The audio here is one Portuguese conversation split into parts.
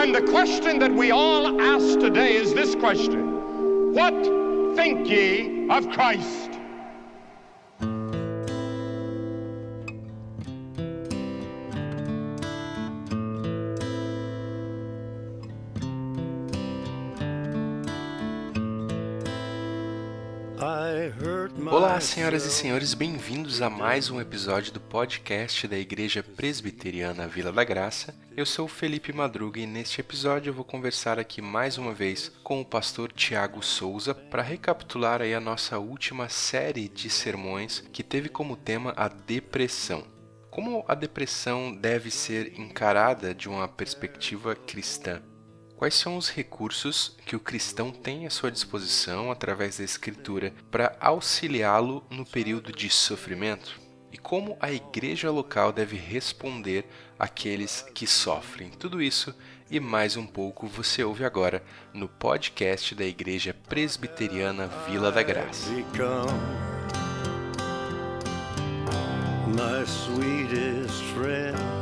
And the question that we all ask today is this question What think ye of Christ? Olá, senhoras e senhores, bem-vindos a mais um episódio do podcast da Igreja Presbiteriana Vila da Graça. Eu sou Felipe Madruga e neste episódio eu vou conversar aqui mais uma vez com o pastor Tiago Souza para recapitular aí a nossa última série de sermões que teve como tema a depressão. Como a depressão deve ser encarada de uma perspectiva cristã? Quais são os recursos que o cristão tem à sua disposição através da Escritura para auxiliá-lo no período de sofrimento? E como a igreja local deve responder àqueles que sofrem? Tudo isso e mais um pouco você ouve agora no podcast da Igreja Presbiteriana Vila da Graça. My sweetest friend.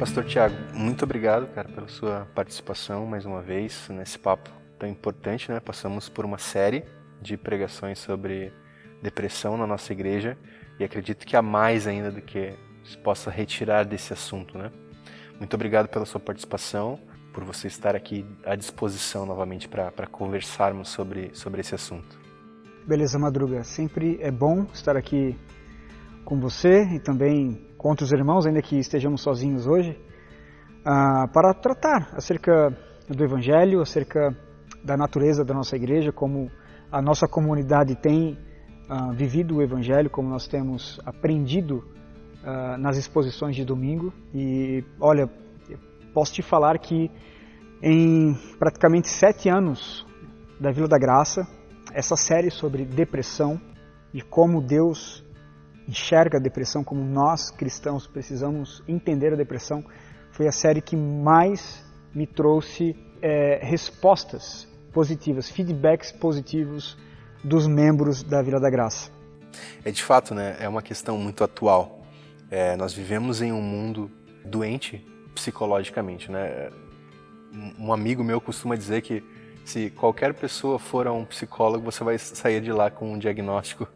Pastor Tiago, muito obrigado, cara, pela sua participação mais uma vez nesse papo tão importante, né? Passamos por uma série de pregações sobre depressão na nossa igreja e acredito que há mais ainda do que se possa retirar desse assunto, né? Muito obrigado pela sua participação, por você estar aqui à disposição novamente para conversarmos sobre, sobre esse assunto. Beleza, Madruga. Sempre é bom estar aqui com você e também com outros irmãos, ainda que estejamos sozinhos hoje, uh, para tratar acerca do Evangelho, acerca da natureza da nossa igreja, como a nossa comunidade tem uh, vivido o Evangelho, como nós temos aprendido uh, nas exposições de domingo. E olha, posso te falar que em praticamente sete anos da Vila da Graça, essa série sobre depressão e como Deus enxerga a depressão, como nós cristãos precisamos entender a depressão, foi a série que mais me trouxe é, respostas positivas, feedbacks positivos dos membros da Vila da Graça. É de fato, né? É uma questão muito atual. É, nós vivemos em um mundo doente psicologicamente, né? Um amigo meu costuma dizer que se qualquer pessoa for a um psicólogo, você vai sair de lá com um diagnóstico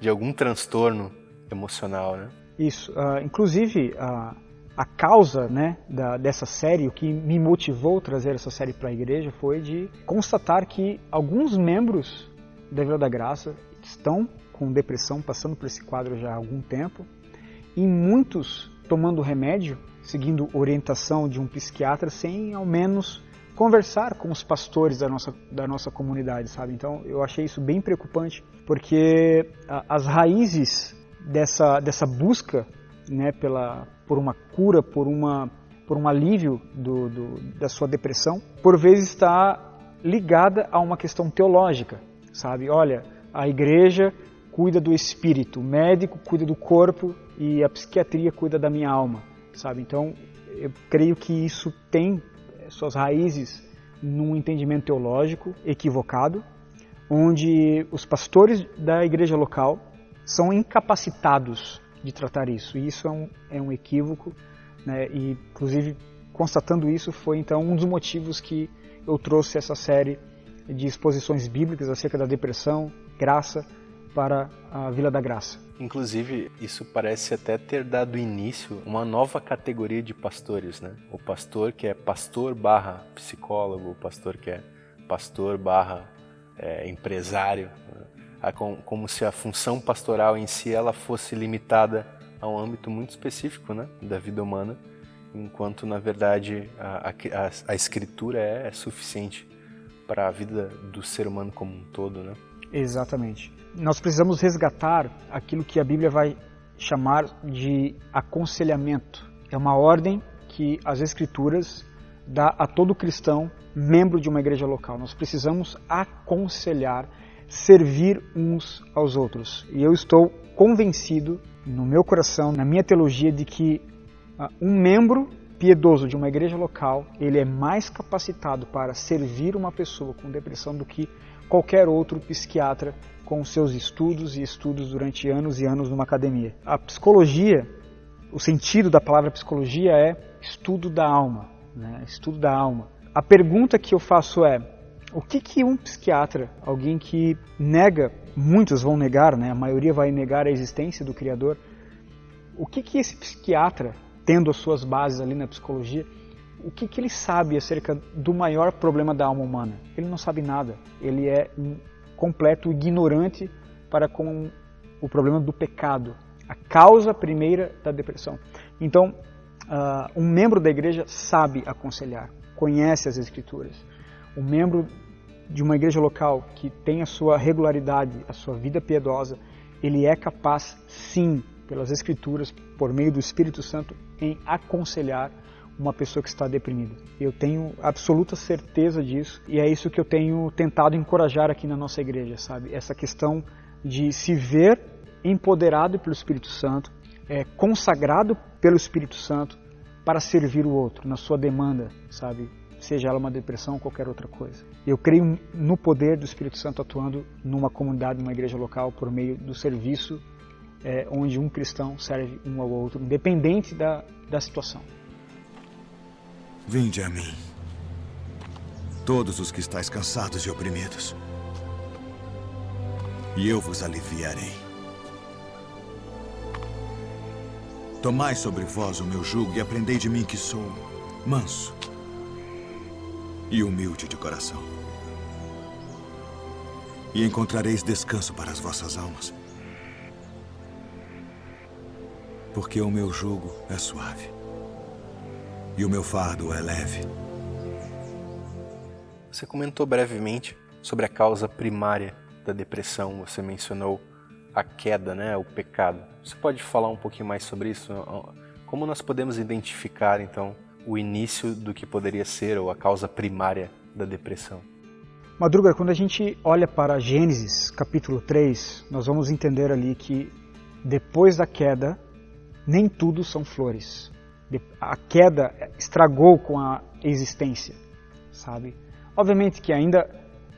de algum transtorno emocional, né? Isso. Uh, inclusive, a, a causa né, da, dessa série, o que me motivou a trazer essa série para a igreja foi de constatar que alguns membros da Vila da Graça estão com depressão, passando por esse quadro já há algum tempo, e muitos tomando remédio, seguindo orientação de um psiquiatra, sem ao menos conversar com os pastores da nossa, da nossa comunidade, sabe? Então eu achei isso bem preocupante, porque as raízes dessa, dessa busca né, pela, por uma cura, por, uma, por um alívio do, do, da sua depressão, por vezes está ligada a uma questão teológica, sabe? Olha, a igreja cuida do espírito, o médico cuida do corpo e a psiquiatria cuida da minha alma, sabe? Então, eu creio que isso tem eh, suas raízes num entendimento teológico equivocado, onde os pastores da igreja local são incapacitados de tratar isso. E isso é um, é um equívoco, né? e inclusive constatando isso foi então um dos motivos que eu trouxe essa série de exposições bíblicas acerca da depressão, graça, para a Vila da Graça. Inclusive, isso parece até ter dado início a uma nova categoria de pastores, né? O pastor que é pastor barra psicólogo, o pastor que é pastor barra é, empresário. Como se a função pastoral em si ela fosse limitada a um âmbito muito específico né, da vida humana, enquanto na verdade a, a, a escritura é, é suficiente para a vida do ser humano como um todo, né? Exatamente. Nós precisamos resgatar aquilo que a Bíblia vai chamar de aconselhamento. É uma ordem que as Escrituras dá a todo cristão membro de uma igreja local. Nós precisamos aconselhar servir uns aos outros. E eu estou convencido no meu coração, na minha teologia, de que uh, um membro piedoso de uma igreja local, ele é mais capacitado para servir uma pessoa com depressão do que qualquer outro psiquiatra com seus estudos e estudos durante anos e anos numa academia. A psicologia, o sentido da palavra psicologia é estudo da alma, né? estudo da alma. A pergunta que eu faço é, o que, que um psiquiatra, alguém que nega, muitos vão negar, né? a maioria vai negar a existência do Criador, o que, que esse psiquiatra, tendo as suas bases ali na psicologia, o que, que ele sabe acerca do maior problema da alma humana? Ele não sabe nada. Ele é um completo ignorante para com o problema do pecado, a causa primeira da depressão. Então, uh, um membro da igreja sabe aconselhar, conhece as escrituras. Um membro de uma igreja local que tem a sua regularidade, a sua vida piedosa, ele é capaz, sim, pelas Escrituras, por meio do Espírito Santo, em aconselhar uma pessoa que está deprimida. Eu tenho absoluta certeza disso e é isso que eu tenho tentado encorajar aqui na nossa igreja, sabe? Essa questão de se ver empoderado pelo Espírito Santo, é, consagrado pelo Espírito Santo para servir o outro na sua demanda, sabe? seja ela uma depressão ou qualquer outra coisa. Eu creio no poder do Espírito Santo atuando numa comunidade, numa igreja local, por meio do serviço é, onde um cristão serve um ao outro, independente da, da situação. Vinde a mim, todos os que estáis cansados e oprimidos, e eu vos aliviarei. Tomai sobre vós o meu jugo e aprendei de mim que sou manso e humilde de coração. E encontrareis descanso para as vossas almas. Porque o meu jugo é suave e o meu fardo é leve. Você comentou brevemente sobre a causa primária da depressão. Você mencionou a queda, né, o pecado. Você pode falar um pouquinho mais sobre isso? Como nós podemos identificar então o início do que poderia ser ou a causa primária da depressão. Madruga, quando a gente olha para Gênesis capítulo 3, nós vamos entender ali que depois da queda, nem tudo são flores. A queda estragou com a existência, sabe? Obviamente que ainda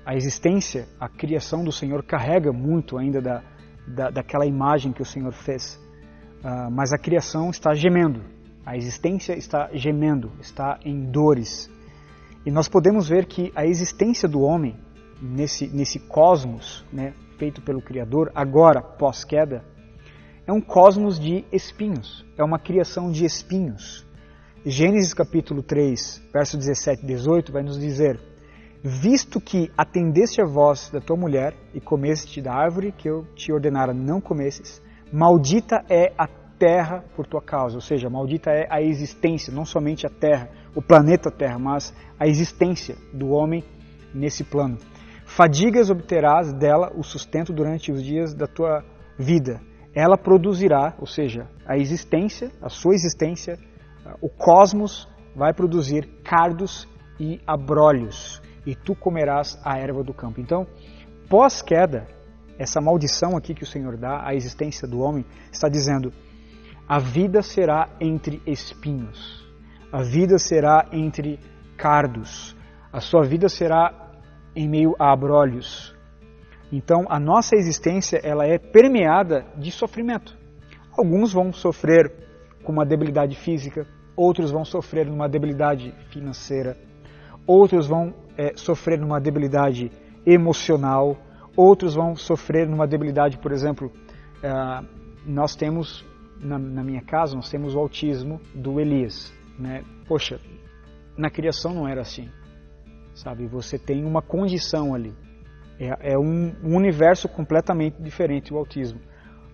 a existência, a criação do Senhor carrega muito ainda da, da daquela imagem que o Senhor fez, uh, mas a criação está gemendo, a existência está gemendo, está em dores. E nós podemos ver que a existência do homem nesse, nesse cosmos né, feito pelo Criador, agora pós-queda, é um cosmos de espinhos, é uma criação de espinhos. Gênesis capítulo 3, verso 17 e 18 vai nos dizer: Visto que atendeste a voz da tua mulher e comeste da árvore que eu te ordenara não comesses, maldita é a terra por tua causa, ou seja, maldita é a existência, não somente a terra, o planeta Terra, mas a existência do homem nesse plano. Fadigas obterás dela o sustento durante os dias da tua vida. Ela produzirá, ou seja, a existência, a sua existência, o cosmos vai produzir cardos e abrolhos, e tu comerás a erva do campo. Então, pós-queda, essa maldição aqui que o Senhor dá à existência do homem, está dizendo: a vida será entre espinhos, a vida será entre cardos, a sua vida será em meio a abrolhos. Então, a nossa existência ela é permeada de sofrimento. Alguns vão sofrer com uma debilidade física, outros vão sofrer numa debilidade financeira, outros vão é, sofrer numa debilidade emocional, outros vão sofrer numa debilidade, por exemplo, é, nós temos na, na, minha casa, nós temos o autismo do Elias. Né? Poxa, na criação não era assim. Sabe, você tem uma condição ali. É, é um, um, universo completamente diferente o autismo.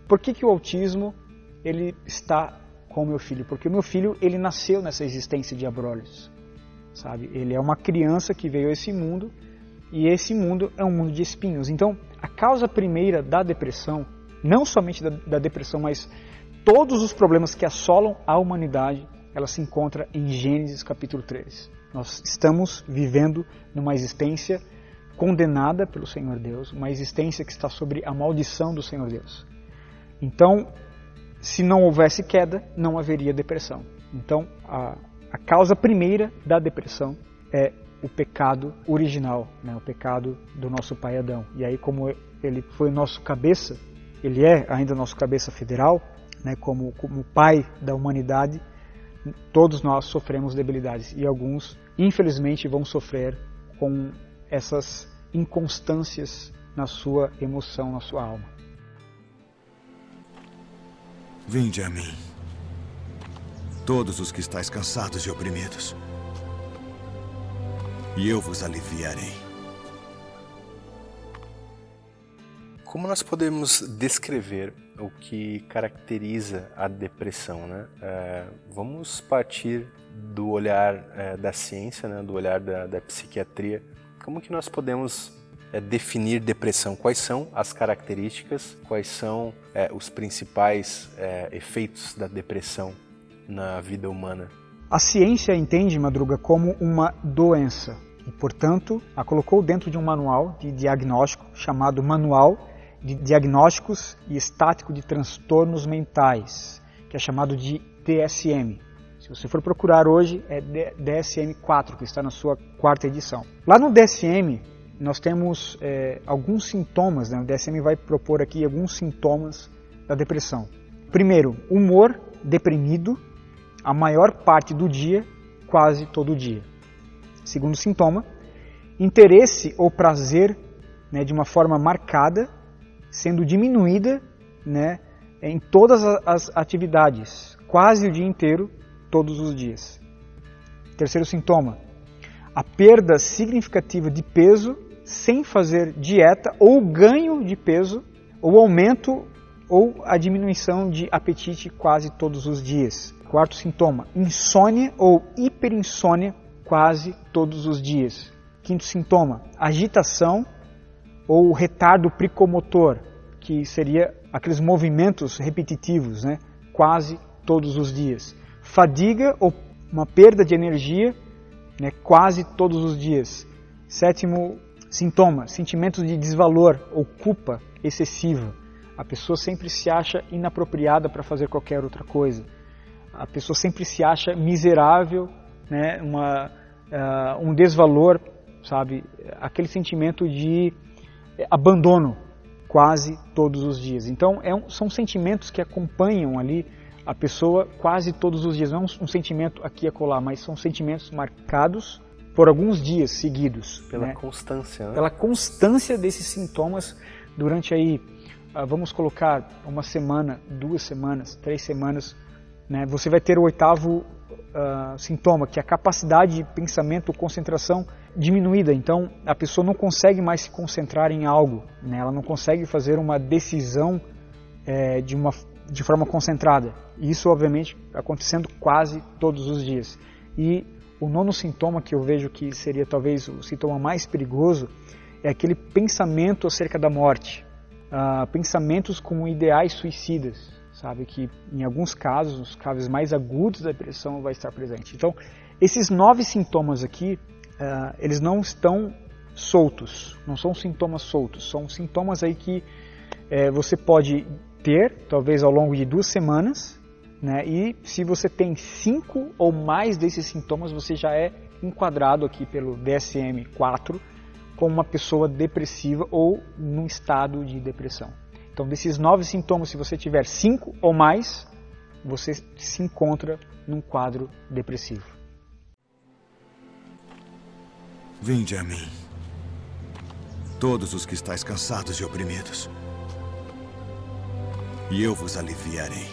Por que, que o autismo ele está com o meu filho? Porque o meu filho ele nasceu nessa existência de abrolhos. Sabe? Ele é uma criança que veio a esse mundo e esse mundo é um mundo de espinhos. Então, a causa primeira da depressão, não somente da, da depressão, mas todos os problemas que assolam a humanidade, ela se encontra em Gênesis capítulo 3. Nós estamos vivendo numa existência condenada pelo Senhor Deus, uma existência que está sobre a maldição do Senhor Deus. Então, se não houvesse queda, não haveria depressão. Então, a, a causa primeira da depressão é o pecado original, né? o pecado do nosso pai Adão. E aí, como ele foi nosso cabeça, ele é ainda nosso cabeça federal, né? como, como pai da humanidade, todos nós sofremos debilidades e alguns, infelizmente, vão sofrer com essas inconstâncias na sua emoção, na sua alma. Vinde a mim, todos os que estáis cansados e oprimidos, e eu vos aliviarei. Como nós podemos descrever o que caracteriza a depressão, né? É, vamos partir do olhar é, da ciência, né? do olhar da, da, psiquiatria. Como que nós podemos é, definir depressão? Quais são as características? Quais são é, os principais é, efeitos da depressão na vida humana? A ciência entende Madruga como uma doença e, portanto, a colocou dentro de um manual de diagnóstico chamado Manual de Diagnósticos e Estático de Transtornos Mentais, que é chamado de DSM. Se você for procurar hoje, é DSM-4, que está na sua quarta edição. Lá no DSM, nós temos é, alguns sintomas, né? o DSM vai propor aqui alguns sintomas da depressão. Primeiro, humor deprimido a maior parte do dia, quase todo dia. Segundo sintoma, interesse ou prazer né, de uma forma marcada sendo diminuída né, em todas as atividades, quase o dia inteiro, todos os dias. Terceiro sintoma: a perda significativa de peso sem fazer dieta ou ganho de peso, ou aumento ou a diminuição de apetite quase todos os dias. Quarto sintoma: insônia ou hiperinsônia quase todos os dias. Quinto sintoma: agitação ou retardo pricomotor, que seria aqueles movimentos repetitivos, né, quase todos os dias. Fadiga ou uma perda de energia, né, quase todos os dias. Sétimo sintoma, sentimentos de desvalor ou culpa excessiva. A pessoa sempre se acha inapropriada para fazer qualquer outra coisa. A pessoa sempre se acha miserável, né, uma, uh, um desvalor, sabe? Aquele sentimento de abandono quase todos os dias. Então é um, são sentimentos que acompanham ali a pessoa quase todos os dias. Não é um, sentimento aqui e acolá, mas são sentimentos marcados por alguns dias seguidos. Pela né? constância. Né? Pela constância desses sintomas durante aí, uh, vamos colocar uma semana, duas semanas, três semanas. Né? Você vai ter o oitavo uh, sintoma, que é a capacidade de pensamento, concentração diminuída. Então a pessoa não consegue mais se concentrar em algo, né? ela não consegue fazer uma decisão é, de, uma, de forma concentrada. Isso, obviamente, acontecendo quase todos os dias. E o nono sintoma que eu vejo que seria talvez o sintoma mais perigoso é aquele pensamento acerca da morte, uh, pensamentos com ideais suicidas sabe que em alguns casos, nos casos mais agudos da depressão, vai estar presente. Então, esses nove sintomas aqui, uh, eles não estão soltos, não são sintomas soltos, são sintomas aí que uh, você pode ter, talvez ao longo de duas semanas, né? E se você tem cinco ou mais desses sintomas, você já é enquadrado aqui pelo DSM-4 como uma pessoa depressiva ou num estado de depressão. Então, desses nove sintomas, se você tiver cinco ou mais, você se encontra num quadro depressivo. Vinde a mim, todos os que estáis cansados e oprimidos, e eu vos aliviarei.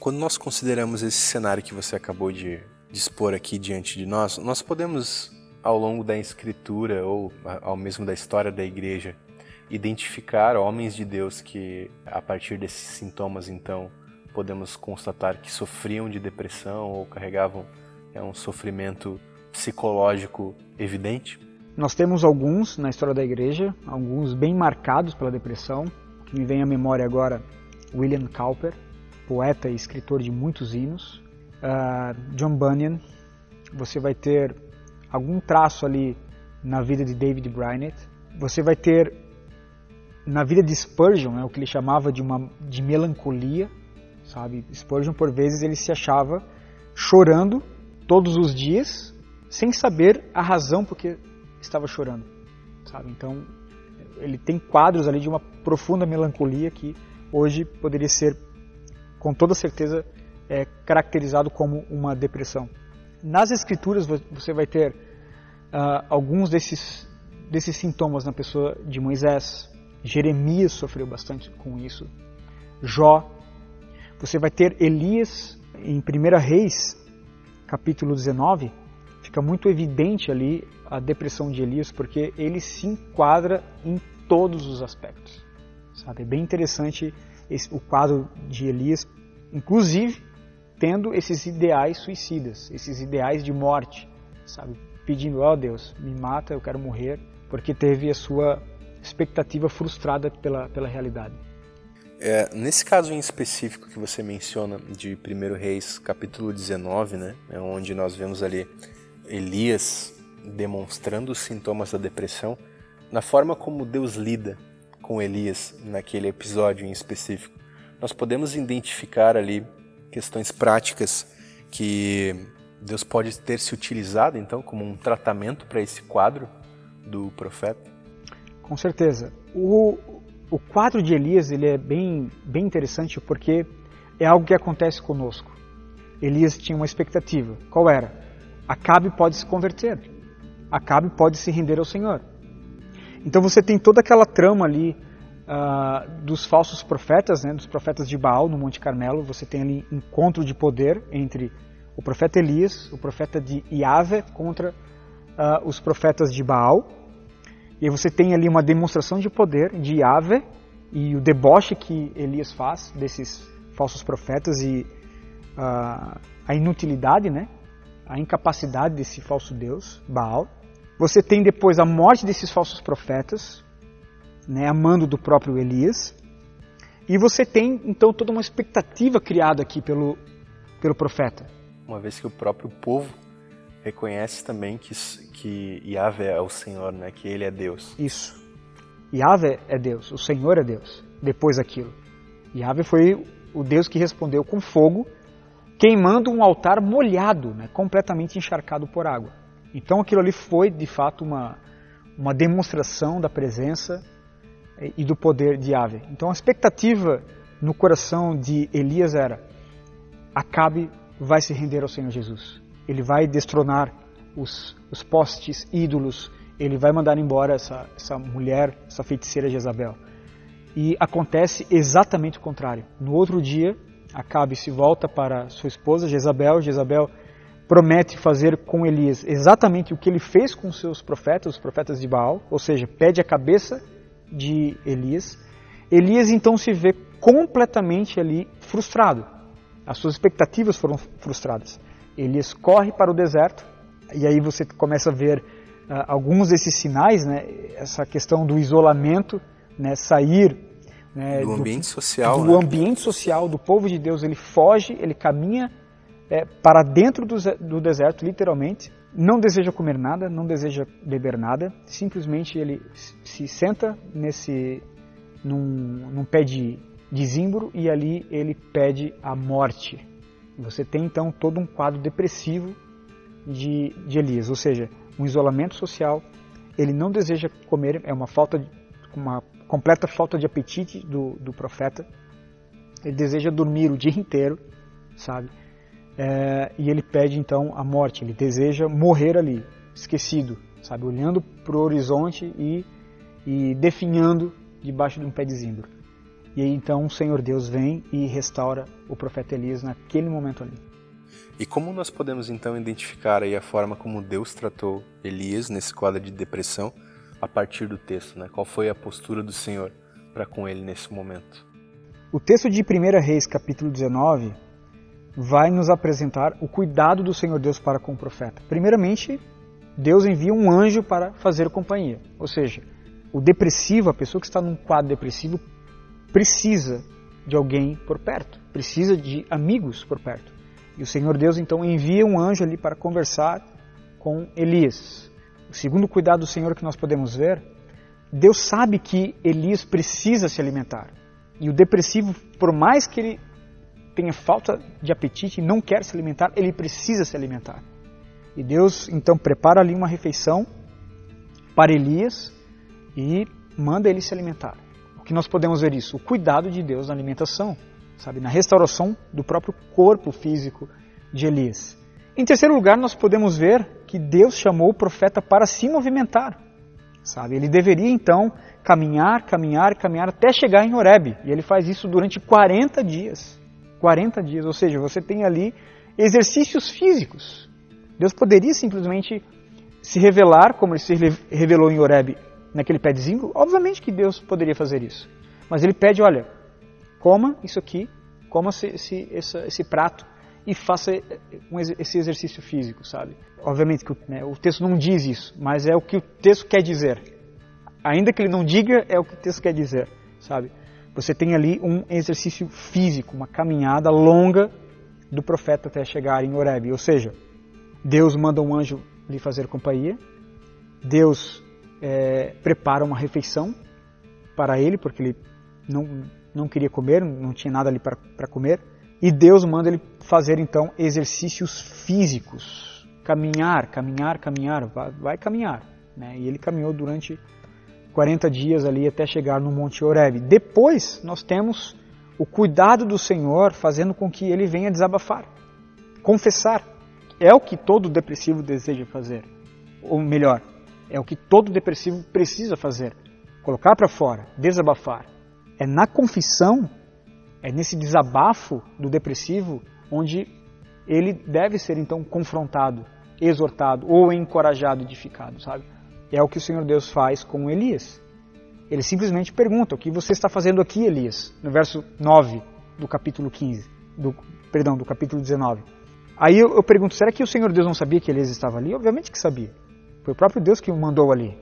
Quando nós consideramos esse cenário que você acabou de expor aqui diante de nós, nós podemos ao longo da escritura ou ao mesmo da história da igreja identificar homens de Deus que a partir desses sintomas então podemos constatar que sofriam de depressão ou carregavam é, um sofrimento psicológico evidente? Nós temos alguns na história da igreja, alguns bem marcados pela depressão, que me vem à memória agora William Cowper, poeta e escritor de muitos hinos, uh, John Bunyan, você vai ter algum traço ali na vida de David Brainerd. Você vai ter na vida de Spurgeon, é o que ele chamava de uma de melancolia, sabe? Spurgeon por vezes ele se achava chorando todos os dias, sem saber a razão por que estava chorando, sabe? Então, ele tem quadros ali de uma profunda melancolia que hoje poderia ser, com toda certeza, é, caracterizado como uma depressão. Nas escrituras você vai ter uh, alguns desses, desses sintomas na pessoa de Moisés. Jeremias sofreu bastante com isso. Jó. Você vai ter Elias em 1 Reis, capítulo 19. Fica muito evidente ali a depressão de Elias, porque ele se enquadra em todos os aspectos. Sabe? É bem interessante esse, o quadro de Elias, inclusive tendo esses ideais suicidas, esses ideais de morte, sabe? Pedindo, ó oh, Deus, me mata, eu quero morrer, porque teve a sua expectativa frustrada pela, pela realidade. É, nesse caso em específico que você menciona de 1 Reis, capítulo 19, né, é onde nós vemos ali Elias demonstrando os sintomas da depressão, na forma como Deus lida com Elias naquele episódio em específico, nós podemos identificar ali questões práticas que Deus pode ter se utilizado então como um tratamento para esse quadro do profeta? Com certeza. O, o quadro de Elias ele é bem, bem interessante porque é algo que acontece conosco. Elias tinha uma expectativa. Qual era? Acabe pode se converter. Acabe pode se render ao Senhor. Então você tem toda aquela trama ali uh, dos falsos profetas, né, dos profetas de Baal no Monte Carmelo. Você tem ali encontro de poder entre o profeta Elias, o profeta de Yahvé contra uh, os profetas de Baal. E você tem ali uma demonstração de poder de Yahvé e o deboche que Elias faz desses falsos profetas e uh, a inutilidade, né, a incapacidade desse falso deus, Baal. Você tem depois a morte desses falsos profetas, né, a mando do próprio Elias. E você tem então toda uma expectativa criada aqui pelo, pelo profeta. Uma vez que o próprio povo reconhece também que, que Yahvé é o Senhor, né, que ele é Deus. Isso. Yahvé é Deus, o Senhor é Deus, depois daquilo. Yahvé foi o Deus que respondeu com fogo, queimando um altar molhado, né, completamente encharcado por água. Então aquilo ali foi de fato uma, uma demonstração da presença e do poder de Ave. Então a expectativa no coração de Elias era: Acabe vai se render ao Senhor Jesus. Ele vai destronar os, os postes ídolos, ele vai mandar embora essa, essa mulher, essa feiticeira Jezabel. E acontece exatamente o contrário. No outro dia, Acabe se volta para sua esposa Jezabel. Jezabel promete fazer com Elias exatamente o que ele fez com seus profetas, os profetas de Baal, ou seja, pede a cabeça de Elias. Elias então se vê completamente ali frustrado. As suas expectativas foram frustradas. Elias corre para o deserto e aí você começa a ver uh, alguns desses sinais, né? Essa questão do isolamento, né? Sair né? do ambiente do, social, do né? ambiente social do povo de Deus. Ele foge, ele caminha é, para dentro do, do deserto, literalmente, não deseja comer nada, não deseja beber nada, simplesmente ele se senta nesse num, num pé de, de zimbro e ali ele pede a morte. Você tem então todo um quadro depressivo de, de Elias, ou seja, um isolamento social. Ele não deseja comer, é uma falta, uma completa falta de apetite do, do profeta. Ele deseja dormir o dia inteiro, sabe? É, e ele pede então a morte, ele deseja morrer ali, esquecido, sabe, olhando para o horizonte e, e definhando debaixo de um pé de zimbro. E aí então o Senhor Deus vem e restaura o profeta Elias naquele momento ali. E como nós podemos então identificar aí a forma como Deus tratou Elias nesse quadro de depressão a partir do texto, né? Qual foi a postura do Senhor para com ele nesse momento? O texto de 1 Reis, capítulo 19, vai nos apresentar o cuidado do Senhor Deus para com o profeta. Primeiramente, Deus envia um anjo para fazer companhia. Ou seja, o depressivo, a pessoa que está num quadro depressivo, precisa de alguém por perto, precisa de amigos por perto. E o Senhor Deus então envia um anjo ali para conversar com Elias. O segundo cuidado do Senhor que nós podemos ver Deus sabe que Elias precisa se alimentar. E o depressivo, por mais que ele tenha falta de apetite e não quer se alimentar, ele precisa se alimentar. E Deus então prepara ali uma refeição para Elias e manda ele se alimentar. O que nós podemos ver isso? O cuidado de Deus na alimentação, sabe, na restauração do próprio corpo físico de Elias. Em terceiro lugar, nós podemos ver que Deus chamou o profeta para se movimentar. Sabe, ele deveria então caminhar, caminhar, caminhar até chegar em Horeb. E ele faz isso durante 40 dias. 40 dias, ou seja, você tem ali exercícios físicos. Deus poderia simplesmente se revelar, como ele se revelou em Horeb, naquele pé de zinco. Obviamente que Deus poderia fazer isso. Mas ele pede, olha, coma isso aqui, coma esse, esse, esse, esse prato e faça esse exercício físico, sabe? Obviamente que né, o texto não diz isso, mas é o que o texto quer dizer. Ainda que ele não diga, é o que o texto quer dizer, sabe? Você tem ali um exercício físico, uma caminhada longa do profeta até chegar em Horeb. Ou seja, Deus manda um anjo lhe fazer companhia, Deus é, prepara uma refeição para ele, porque ele não, não queria comer, não tinha nada ali para comer, e Deus manda ele fazer então exercícios físicos, caminhar, caminhar, caminhar, vai, vai caminhar. Né? E ele caminhou durante 40 dias ali até chegar no Monte Horeb. Depois nós temos o cuidado do Senhor fazendo com que ele venha desabafar, confessar. É o que todo depressivo deseja fazer. Ou melhor, é o que todo depressivo precisa fazer. Colocar para fora, desabafar. É na confissão, é nesse desabafo do depressivo onde ele deve ser então confrontado, exortado ou encorajado, edificado, sabe? É o que o Senhor Deus faz com Elias. Ele simplesmente pergunta: O que você está fazendo aqui, Elias? No verso 9 do capítulo 15, do, perdão, do capítulo 19. Aí eu, eu pergunto: será que o Senhor Deus não sabia que Elias estava ali? Obviamente que sabia. Foi o próprio Deus que o mandou ali.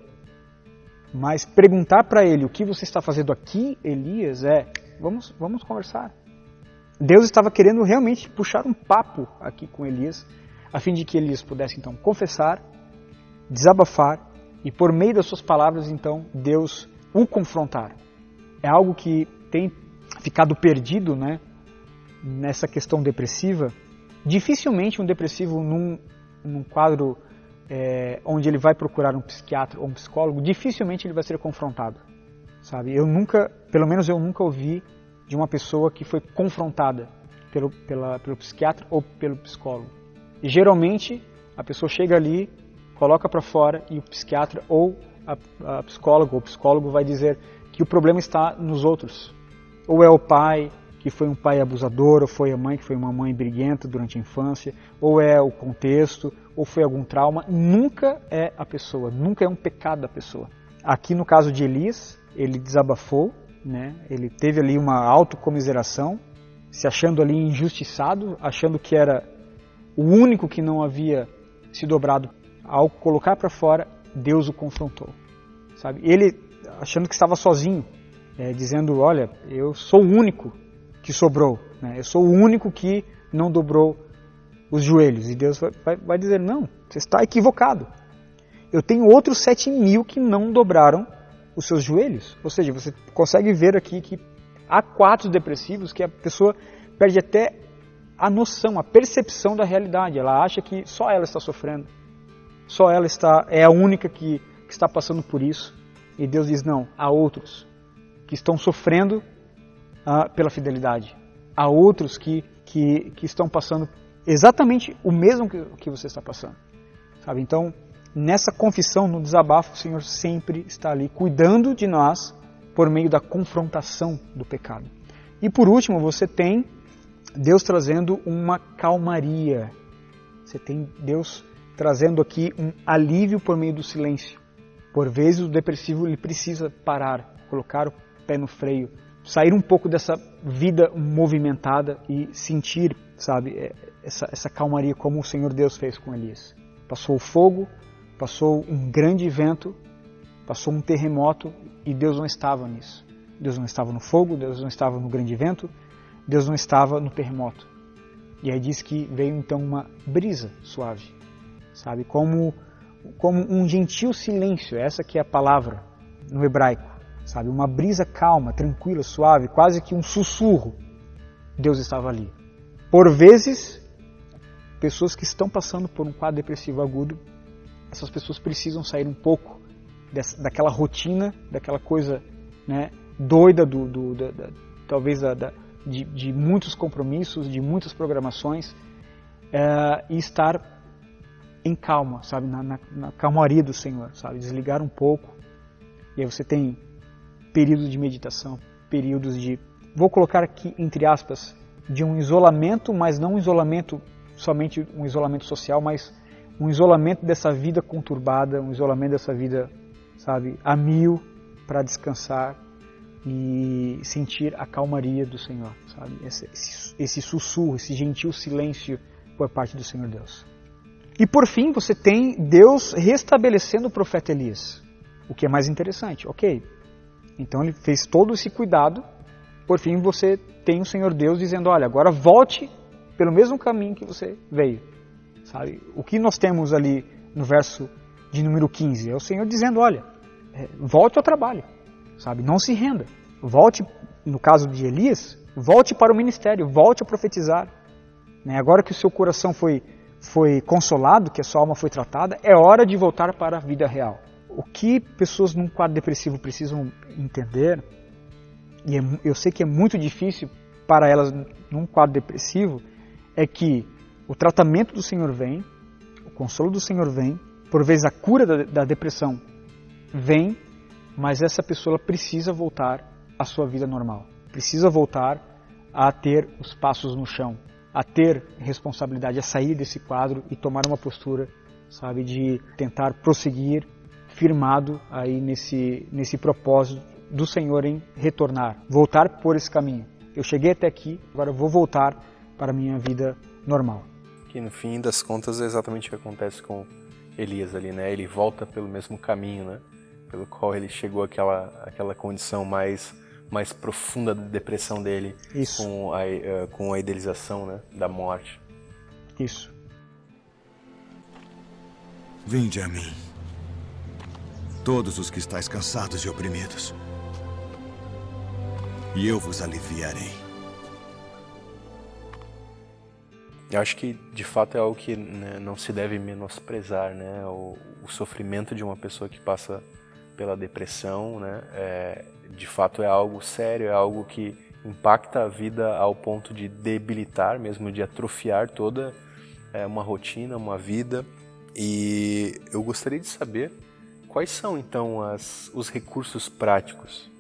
Mas perguntar para ele: O que você está fazendo aqui, Elias? É: Vamos, vamos conversar. Deus estava querendo realmente puxar um papo aqui com Elias, a fim de que Elias pudesse então confessar, desabafar e por meio das suas palavras, então, Deus o confrontar. É algo que tem ficado perdido né, nessa questão depressiva. Dificilmente um depressivo, num, num quadro é, onde ele vai procurar um psiquiatra ou um psicólogo, dificilmente ele vai ser confrontado. Sabe? Eu nunca, pelo menos eu nunca ouvi de uma pessoa que foi confrontada pelo, pela, pelo psiquiatra ou pelo psicólogo. E geralmente a pessoa chega ali coloca para fora e o psiquiatra ou a, a psicóloga ou psicólogo vai dizer que o problema está nos outros. Ou é o pai que foi um pai abusador, ou foi a mãe que foi uma mãe briguenta durante a infância, ou é o contexto, ou foi algum trauma. Nunca é a pessoa, nunca é um pecado da pessoa. Aqui no caso de Elias, ele desabafou, né? ele teve ali uma autocomiseração, se achando ali injustiçado, achando que era o único que não havia se dobrado ao colocar para fora, Deus o confrontou. Sabe? Ele achando que estava sozinho, é, dizendo: Olha, eu sou o único que sobrou, né? eu sou o único que não dobrou os joelhos. E Deus vai, vai, vai dizer: Não, você está equivocado. Eu tenho outros sete mil que não dobraram os seus joelhos. Ou seja, você consegue ver aqui que há quatro depressivos que a pessoa perde até a noção, a percepção da realidade. Ela acha que só ela está sofrendo. Só ela está é a única que, que está passando por isso. E Deus diz: não, há outros que estão sofrendo ah, pela fidelidade. Há outros que, que, que estão passando exatamente o mesmo que, que você está passando. Sabe? Então, nessa confissão, no desabafo, o Senhor sempre está ali cuidando de nós por meio da confrontação do pecado. E por último, você tem Deus trazendo uma calmaria. Você tem Deus trazendo aqui um alívio por meio do silêncio. Por vezes o depressivo ele precisa parar, colocar o pé no freio, sair um pouco dessa vida movimentada e sentir, sabe, é, essa, essa calmaria como o Senhor Deus fez com Elias. Passou o fogo, passou um grande vento, passou um terremoto e Deus não estava nisso. Deus não estava no fogo, Deus não estava no grande vento, Deus não estava no terremoto. E aí diz que veio então uma brisa suave sabe? Como, como um gentil silêncio, essa que é a palavra. no hebraico, sabe? Uma brisa calma, tranquila, suave, quase que um sussurro. Deus estava ali. Por vezes, pessoas que estão passando por um quadro depressivo agudo, essas pessoas precisam sair um pouco dessa, daquela rotina, daquela coisa né, doida, do, do da, da, talvez da, de, de, muitos compromissos, de muitas programações, é, e estar em calma, sabe, na, na, na calmaria do Senhor, sabe, desligar um pouco. E aí você tem períodos de meditação, períodos de, vou colocar aqui entre aspas, de um isolamento, mas não um isolamento somente um isolamento social, mas um isolamento dessa vida conturbada, um isolamento dessa vida, sabe, a mil para descansar e sentir a calmaria do Senhor, sabe? Esse, esse, esse, sussurro, esse gentil silêncio por parte do Senhor Deus. E por fim, você tem Deus restabelecendo o profeta Elias, o que é mais interessante. Ok, então ele fez todo esse cuidado. Por fim, você tem o Senhor Deus dizendo: olha, agora volte pelo mesmo caminho que você veio. Sabe? O que nós temos ali no verso de número 15 é o Senhor dizendo: olha, é, volte ao trabalho, sabe? Não se renda. Volte, no caso de Elias, volte para o ministério, volte a profetizar. Né? Agora que o seu coração foi, foi consolado, que a sua alma foi tratada, é hora de voltar para a vida real. O que pessoas num quadro depressivo precisam entender, e é eu sei que é muito difícil para elas num quadro depressivo, é que o tratamento do Senhor vem, o consolo do Senhor vem, por vezes a cura da, da depressão vem, mas essa pessoa precisa voltar à sua vida normal, precisa voltar a ter os passos no chão, a ter responsabilidade, a sair desse quadro e tomar uma postura, sabe, de tentar prosseguir firmado aí nesse nesse propósito do Senhor em retornar, voltar por esse caminho. Eu cheguei até aqui, agora vou voltar para a minha vida normal. Que no fim das contas é exatamente o que acontece com Elias ali, né? Ele volta pelo mesmo caminho, né? Pelo qual ele chegou àquela, àquela condição mais, mais profunda da depressão dele Isso. Com, a, uh, com a idealização né? da morte. Isso. Vinde a mim, todos os que estáis cansados e oprimidos, e eu vos aliviarei. Eu acho que de fato é algo que né, não se deve menosprezar, né? O, o, sofrimento de uma pessoa que passa pela depressão, né? É, de fato é algo sério, é algo que impacta a vida ao ponto de debilitar, mesmo de atrofiar toda é, uma rotina, uma vida. E eu gostaria de saber quais são então as, os recursos práticos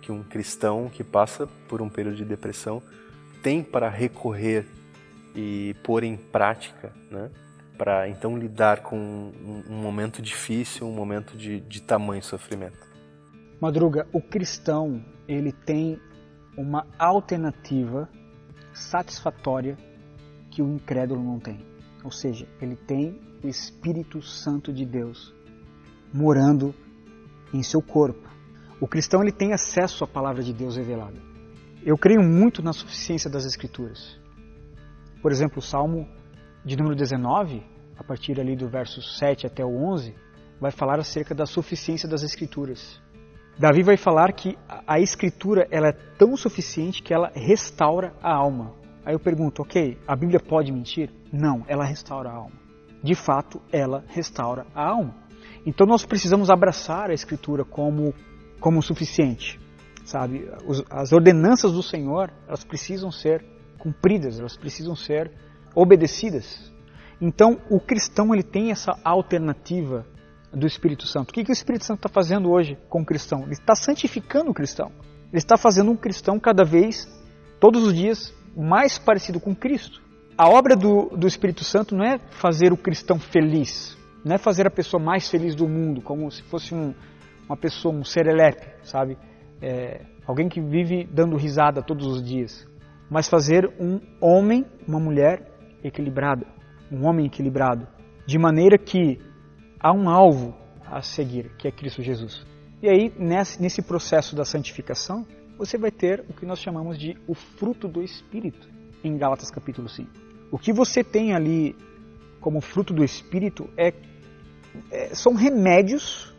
que um cristão que passa por um período de depressão tem para recorrer e pôr em prática, né? Para então lidar com um, um, momento difícil, um momento de, de tamanho sofrimento. Madruga, o cristão ele tem uma alternativa satisfatória que o incrédulo não tem. Ou seja, ele tem o Espírito Santo de Deus morando em seu corpo. O cristão ele tem acesso à palavra de Deus revelada. Eu creio muito na suficiência das Escrituras. Por exemplo, o Salmo de número 19, a partir ali do verso 7 até o 11, vai falar acerca da suficiência das Escrituras. Davi vai falar que a Escritura ela é tão suficiente que ela restaura a alma. Aí eu pergunto, ok, a Bíblia pode mentir? Não, ela restaura a alma. De fato, ela restaura a alma. Então nós precisamos abraçar a Escritura como, como suficiente, sabe? As ordenanças do Senhor, elas precisam ser cumpridas, elas precisam ser obedecidas. Então, o cristão ele tem essa alternativa do Espírito Santo. O que, que o Espírito Santo está fazendo hoje com o cristão? Ele está santificando o cristão. Ele está fazendo um cristão cada vez, todos os dias, mais parecido com Cristo. A obra do, do Espírito Santo não é fazer o cristão feliz, não é fazer a pessoa mais feliz do mundo, como se fosse um, uma pessoa, um serelepe, sabe? É, alguém que vive dando risada todos os dias mas fazer um homem, uma mulher equilibrada, um homem equilibrado, de maneira que há um alvo a seguir, que é Cristo Jesus. E aí, nesse processo da santificação, você vai ter o que nós chamamos de o fruto do Espírito, em Gálatas capítulo 5. O que você tem ali como fruto do Espírito é, é são remédios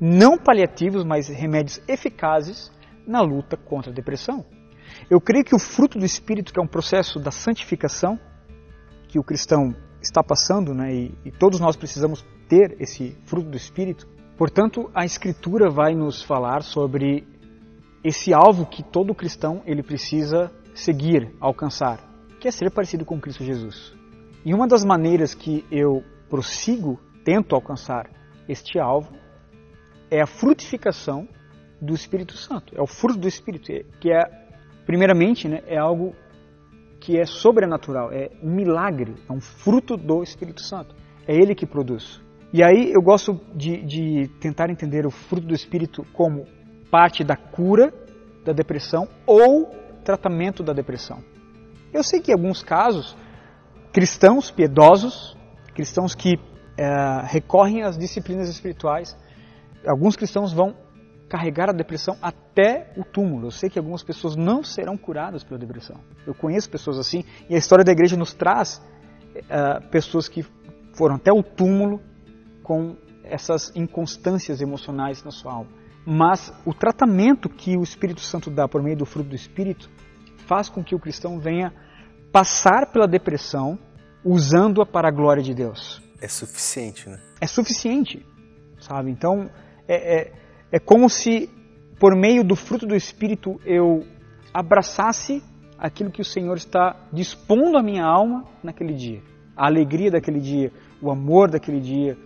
não paliativos, mas remédios eficazes na luta contra a depressão. Eu creio que o fruto do Espírito, que é um processo da santificação, que o cristão está passando, né, e, e todos nós precisamos ter esse fruto do Espírito, portanto, a Escritura vai nos falar sobre esse alvo que todo cristão ele precisa seguir, alcançar, que é ser parecido com Cristo Jesus. E uma das maneiras que eu prossigo, tento alcançar este alvo, é a frutificação do Espírito Santo. É o fruto do Espírito, que é, primeiramente, né, é algo que é sobrenatural, é um milagre, é um fruto do Espírito Santo. É ele que produz. E aí eu gosto de, de tentar entender o fruto do Espírito como parte da cura da depressão ou tratamento da depressão. Eu sei que em alguns casos, cristãos piedosos, cristãos que é, recorrem às disciplinas espirituais, alguns cristãos vão carregar a depressão até o túmulo. Eu sei que algumas pessoas não serão curadas pela depressão. Eu conheço pessoas assim e a história da igreja nos traz uh, pessoas que foram até o túmulo com essas inconstâncias emocionais na sua alma. Mas o tratamento que o Espírito Santo dá por meio do fruto do Espírito faz com que o cristão venha passar pela depressão usando-a para a glória de Deus. É suficiente, né? É suficiente, sabe? Então, é, é, é como se, por meio do fruto do Espírito, eu abraçasse aquilo que o Senhor está dispondo à minha alma naquele dia. A alegria daquele dia, o amor daquele dia,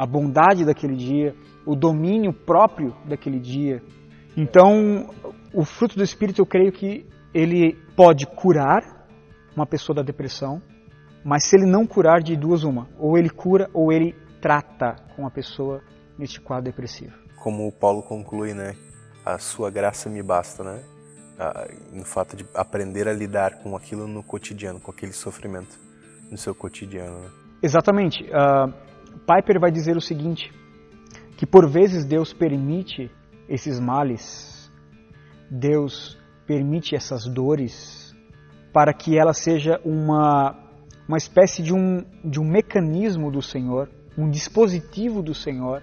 a bondade daquele dia, o domínio próprio daquele dia. Então, o fruto do Espírito, eu creio que ele pode curar uma pessoa da depressão, mas se ele não curar, de duas uma. Ou ele cura ou ele trata com a pessoa neste quadro depressivo como o Paulo conclui, né? A sua graça me basta, né? no fato de aprender a lidar com aquilo no cotidiano, com aquele sofrimento no seu cotidiano. Né? Exatamente. Uh, Piper vai dizer o seguinte, que por vezes Deus permite esses males, Deus permite essas dores para que ela seja uma, uma espécie de um, de um mecanismo do Senhor, um dispositivo do Senhor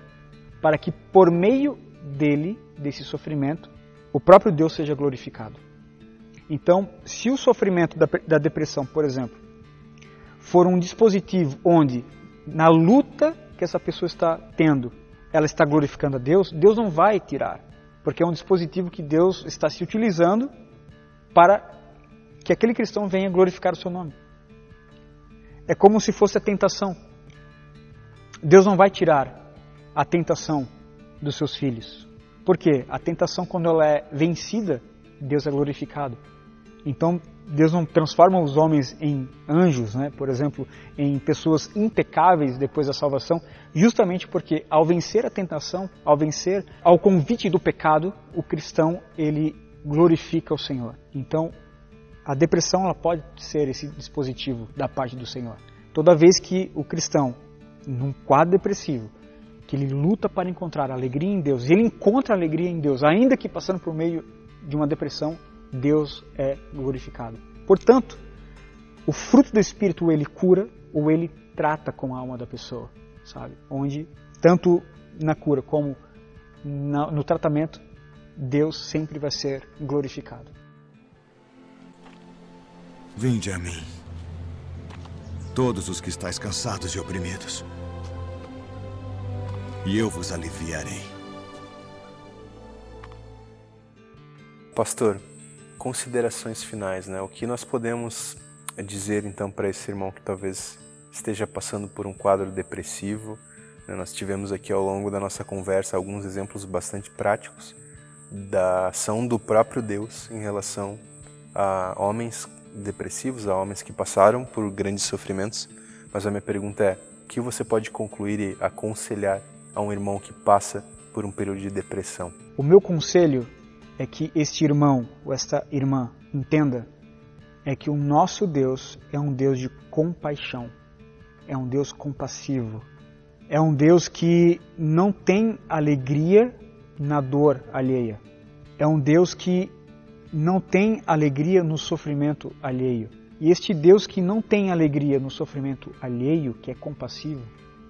para que por meio dele, desse sofrimento, o próprio Deus seja glorificado. Então, se o sofrimento da, da depressão, por exemplo, for um dispositivo onde, na luta que essa pessoa está tendo, ela está glorificando a Deus, Deus não vai tirar, porque é um dispositivo que Deus está se utilizando para que aquele cristão venha glorificar o seu nome. É como se fosse a tentação. Deus não vai tirar a tentação dos seus filhos. Porque a tentação, quando ela é vencida, Deus é glorificado. Então, Deus não transforma os homens em anjos, né? por exemplo, em pessoas impecáveis depois da salvação, justamente porque ao vencer a tentação, ao vencer ao convite do pecado, o cristão ele glorifica o Senhor. Então, a depressão ela pode ser esse dispositivo da parte do Senhor. Toda vez que o cristão, num quadro depressivo, que ele luta para encontrar alegria em Deus, e ele encontra alegria em Deus, ainda que passando por meio de uma depressão, Deus é glorificado. Portanto, o fruto do Espírito ou ele cura ou ele trata com a alma da pessoa, sabe? Onde, tanto na cura como no tratamento, Deus sempre vai ser glorificado. Vinde a mim, todos os que estáis cansados e oprimidos e eu vos aliviarei. Pastor, considerações finais, né? O que nós podemos dizer então para esse irmão que talvez esteja passando por um quadro depressivo? Né? Nós tivemos aqui ao longo da nossa conversa alguns exemplos bastante práticos da ação do próprio Deus em relação a homens depressivos, a homens que passaram por grandes sofrimentos. Mas a minha pergunta é: o que você pode concluir e aconselhar a um irmão que passa por um período de depressão? O meu conselho é que este irmão ou esta irmã entenda é que o nosso Deus é um Deus de compaixão, é um Deus compassivo, é um Deus que não tem alegria na dor alheia, é um Deus que não tem alegria no sofrimento alheio. E este Deus que não tem alegria no sofrimento alheio, que é compassivo,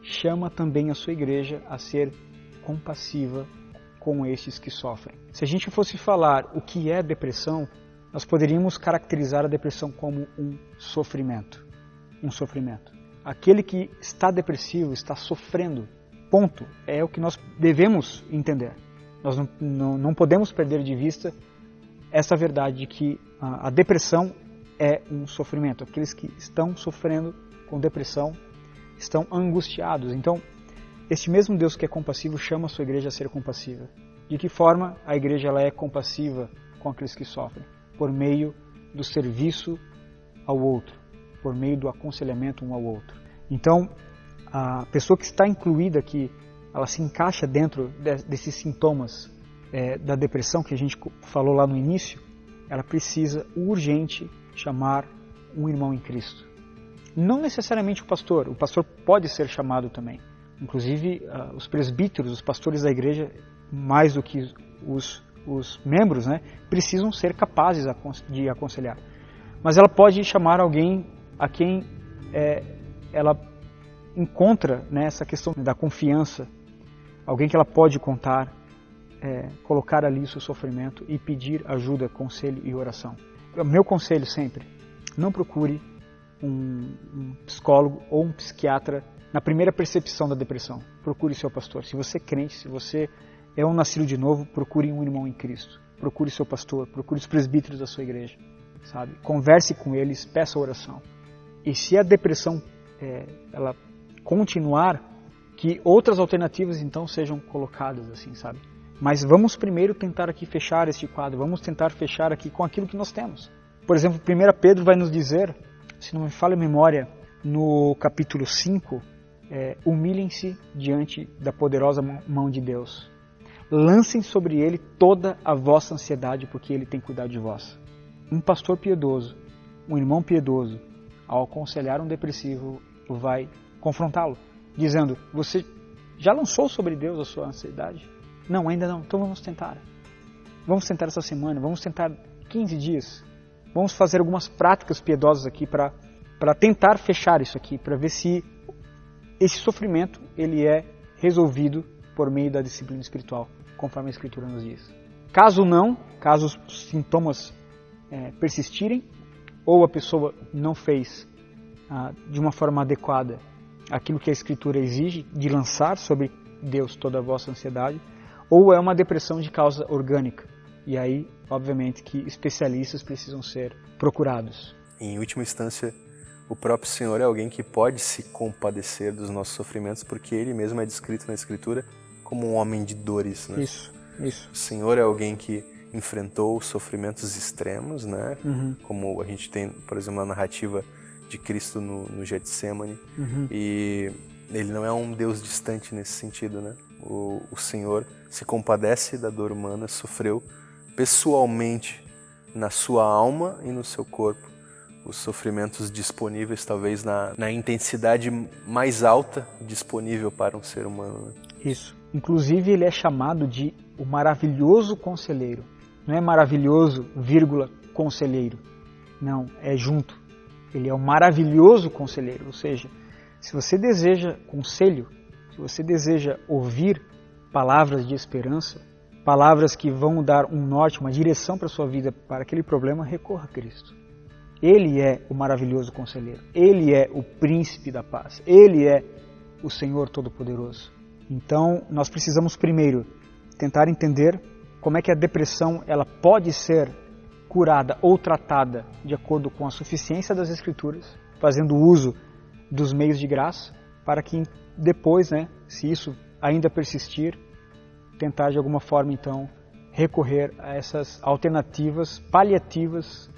chama também a sua igreja a ser compassiva com estes que sofrem. Se a gente fosse falar o que é depressão, nós poderíamos caracterizar a depressão como um sofrimento. Um sofrimento. Aquele que está depressivo está sofrendo. Ponto. É o que nós devemos entender. Nós não, não, não podemos perder de vista essa verdade de que a, a depressão é um sofrimento. Aqueles que estão sofrendo com depressão estão angustiados. Então, este mesmo Deus que é compassivo chama a sua igreja a ser compassiva. De que forma a igreja ela é compassiva com aqueles que sofrem? Por meio do serviço ao outro, por meio do aconselhamento um ao outro. Então, a pessoa que está incluída aqui, ela se encaixa dentro de, desses sintomas é, da depressão que a gente falou lá no início, ela precisa urgente chamar um irmão em Cristo. Não necessariamente o pastor, o pastor pode ser chamado também. Inclusive, uh, os presbíteros, os pastores da igreja, mais do que os, os membros, né, precisam ser capazes de aconselhar. Mas ela pode chamar alguém a quem é, ela encontra né, questão da confiança, alguém que ela pode contar, é, colocar ali o seu sofrimento e pedir ajuda, conselho e oração. O meu conselho sempre, não procure um, um psicólogo ou um psiquiatra na primeira percepção da depressão. Procure seu pastor. Se você é crente, se você é um nascido de novo, procure um irmão em Cristo. Procure seu pastor, procure os presbíteros da sua igreja, sabe? Converse com eles, peça oração. E se a depressão é, ela continuar, que outras alternativas então sejam colocadas assim, sabe? Mas vamos primeiro tentar aqui fechar este quadro, vamos tentar fechar aqui com aquilo que nós temos. Por exemplo, 1 Pedro vai nos dizer, se não me falha a memória, no capítulo 5, é, humilhem-se diante da poderosa mão de Deus. Lancem sobre ele toda a vossa ansiedade, porque ele tem cuidado de vós. Um pastor piedoso, um irmão piedoso, ao aconselhar um depressivo, vai confrontá-lo, dizendo: Você já lançou sobre Deus a sua ansiedade? Não, ainda não. Então vamos tentar. Vamos tentar essa semana, vamos tentar 15 dias. Vamos fazer algumas práticas piedosas aqui para tentar fechar isso aqui, para ver se esse sofrimento ele é resolvido por meio da disciplina espiritual, conforme a Escritura nos diz. Caso não, caso os sintomas é, persistirem, ou a pessoa não fez ah, de uma forma adequada aquilo que a Escritura exige de lançar sobre Deus toda a vossa ansiedade, ou é uma depressão de causa orgânica. E aí, obviamente, que especialistas precisam ser procurados. Em última instância, o próprio Senhor é alguém que pode se compadecer dos nossos sofrimentos, porque Ele mesmo é descrito na Escritura como um homem de dores. Né? Isso, isso. O Senhor é alguém que enfrentou sofrimentos extremos, né? Uhum. Como a gente tem, por exemplo, a narrativa de Cristo no, no Getsemane. Uhum. E ele não é um Deus distante nesse sentido, né? O, o Senhor se compadece da dor humana, sofreu pessoalmente na sua alma e no seu corpo os sofrimentos disponíveis, talvez na, na intensidade mais alta disponível para um ser humano. Né? Isso. Inclusive, ele é chamado de o maravilhoso conselheiro. Não é maravilhoso, vírgula, conselheiro. Não, é junto. Ele é o maravilhoso conselheiro. Ou seja, se você deseja conselho, se você deseja ouvir palavras de esperança, palavras que vão dar um norte, uma direção para a sua vida, para aquele problema, recorra a Cristo. Ele é o maravilhoso conselheiro. Ele é o príncipe da paz. Ele é o Senhor Todo-Poderoso. Então, nós precisamos primeiro tentar entender como é que a depressão ela pode ser curada ou tratada de acordo com a suficiência das escrituras, fazendo uso dos meios de graça, para que depois, né, se isso ainda persistir, tentar de alguma forma então recorrer a essas alternativas paliativas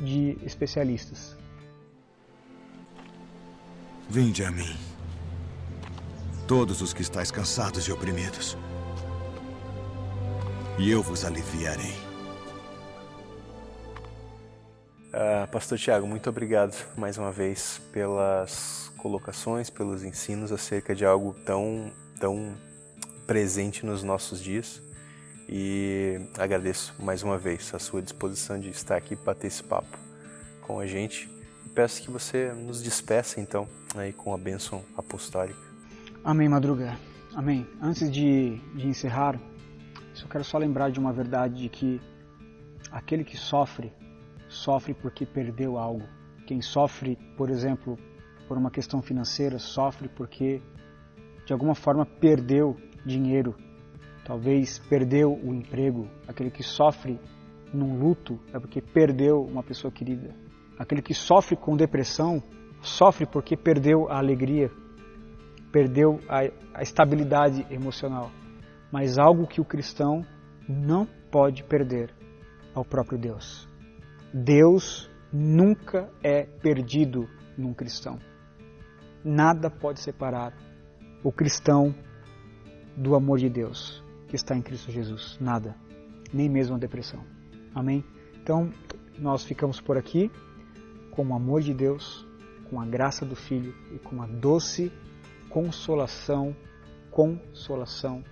de especialistas. Vinde a mim, todos os que estáis cansados e oprimidos, e eu vos aliviarei. Uh, Pastor Tiago, muito obrigado mais uma vez pelas colocações, pelos ensinos acerca de algo tão, tão presente nos nossos dias e agradeço mais uma vez a sua disposição de estar aqui para bater esse papo com a gente. E peço que você nos despeça então aí com a bênção apostólica. Amém, Madruga. Amém. Antes de, de encerrar, só quero só lembrar de uma verdade de que aquele que sofre, sofre porque perdeu algo. Quem sofre, por exemplo, por uma questão financeira, sofre porque de alguma forma perdeu dinheiro, talvez perdeu o emprego. Aquele que sofre num luto é porque perdeu uma pessoa querida. Aquele que sofre com depressão sofre porque perdeu a alegria, perdeu a, a estabilidade emocional. Mas algo que o cristão não pode perder ao próprio Deus. Deus nunca é perdido num cristão. Nada pode separar o cristão do amor de Deus que está em Cristo Jesus. Nada. Nem mesmo a depressão. Amém? Então, nós ficamos por aqui com o amor de Deus, com a graça do Filho e com a doce consolação, consolação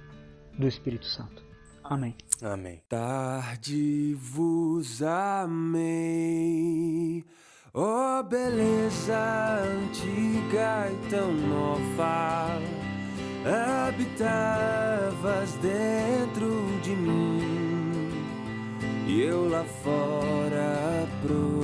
do Espírito Santo. Amém. Amém. Tarde vos amei, ó oh, beleza antiga e tão nova, habitavas dentro de mim e eu lá fora procurar.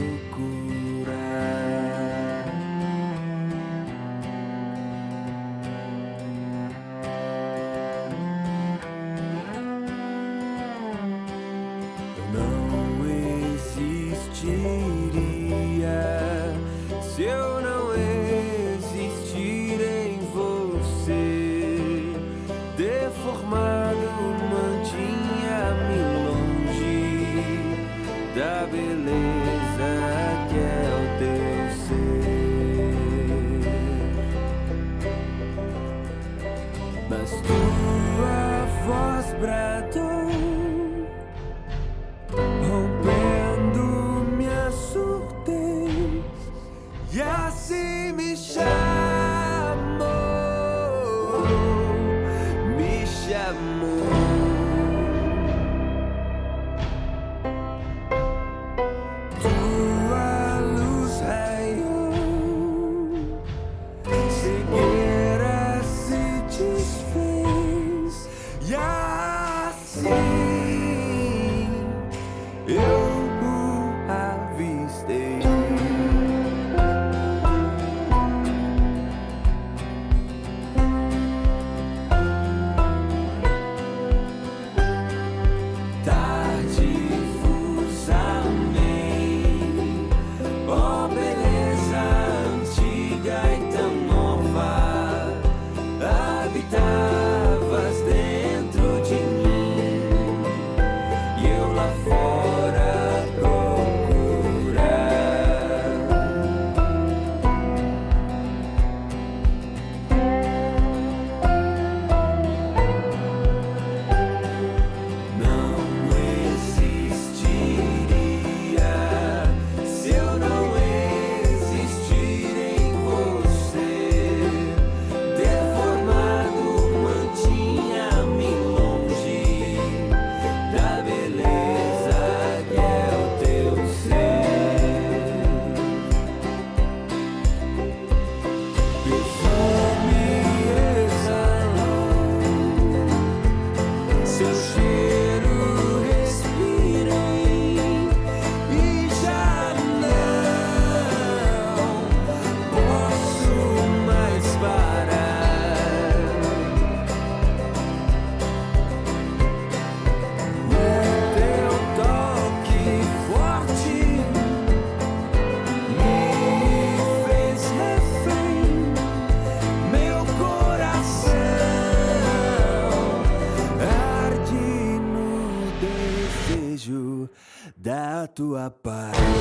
Tua paz.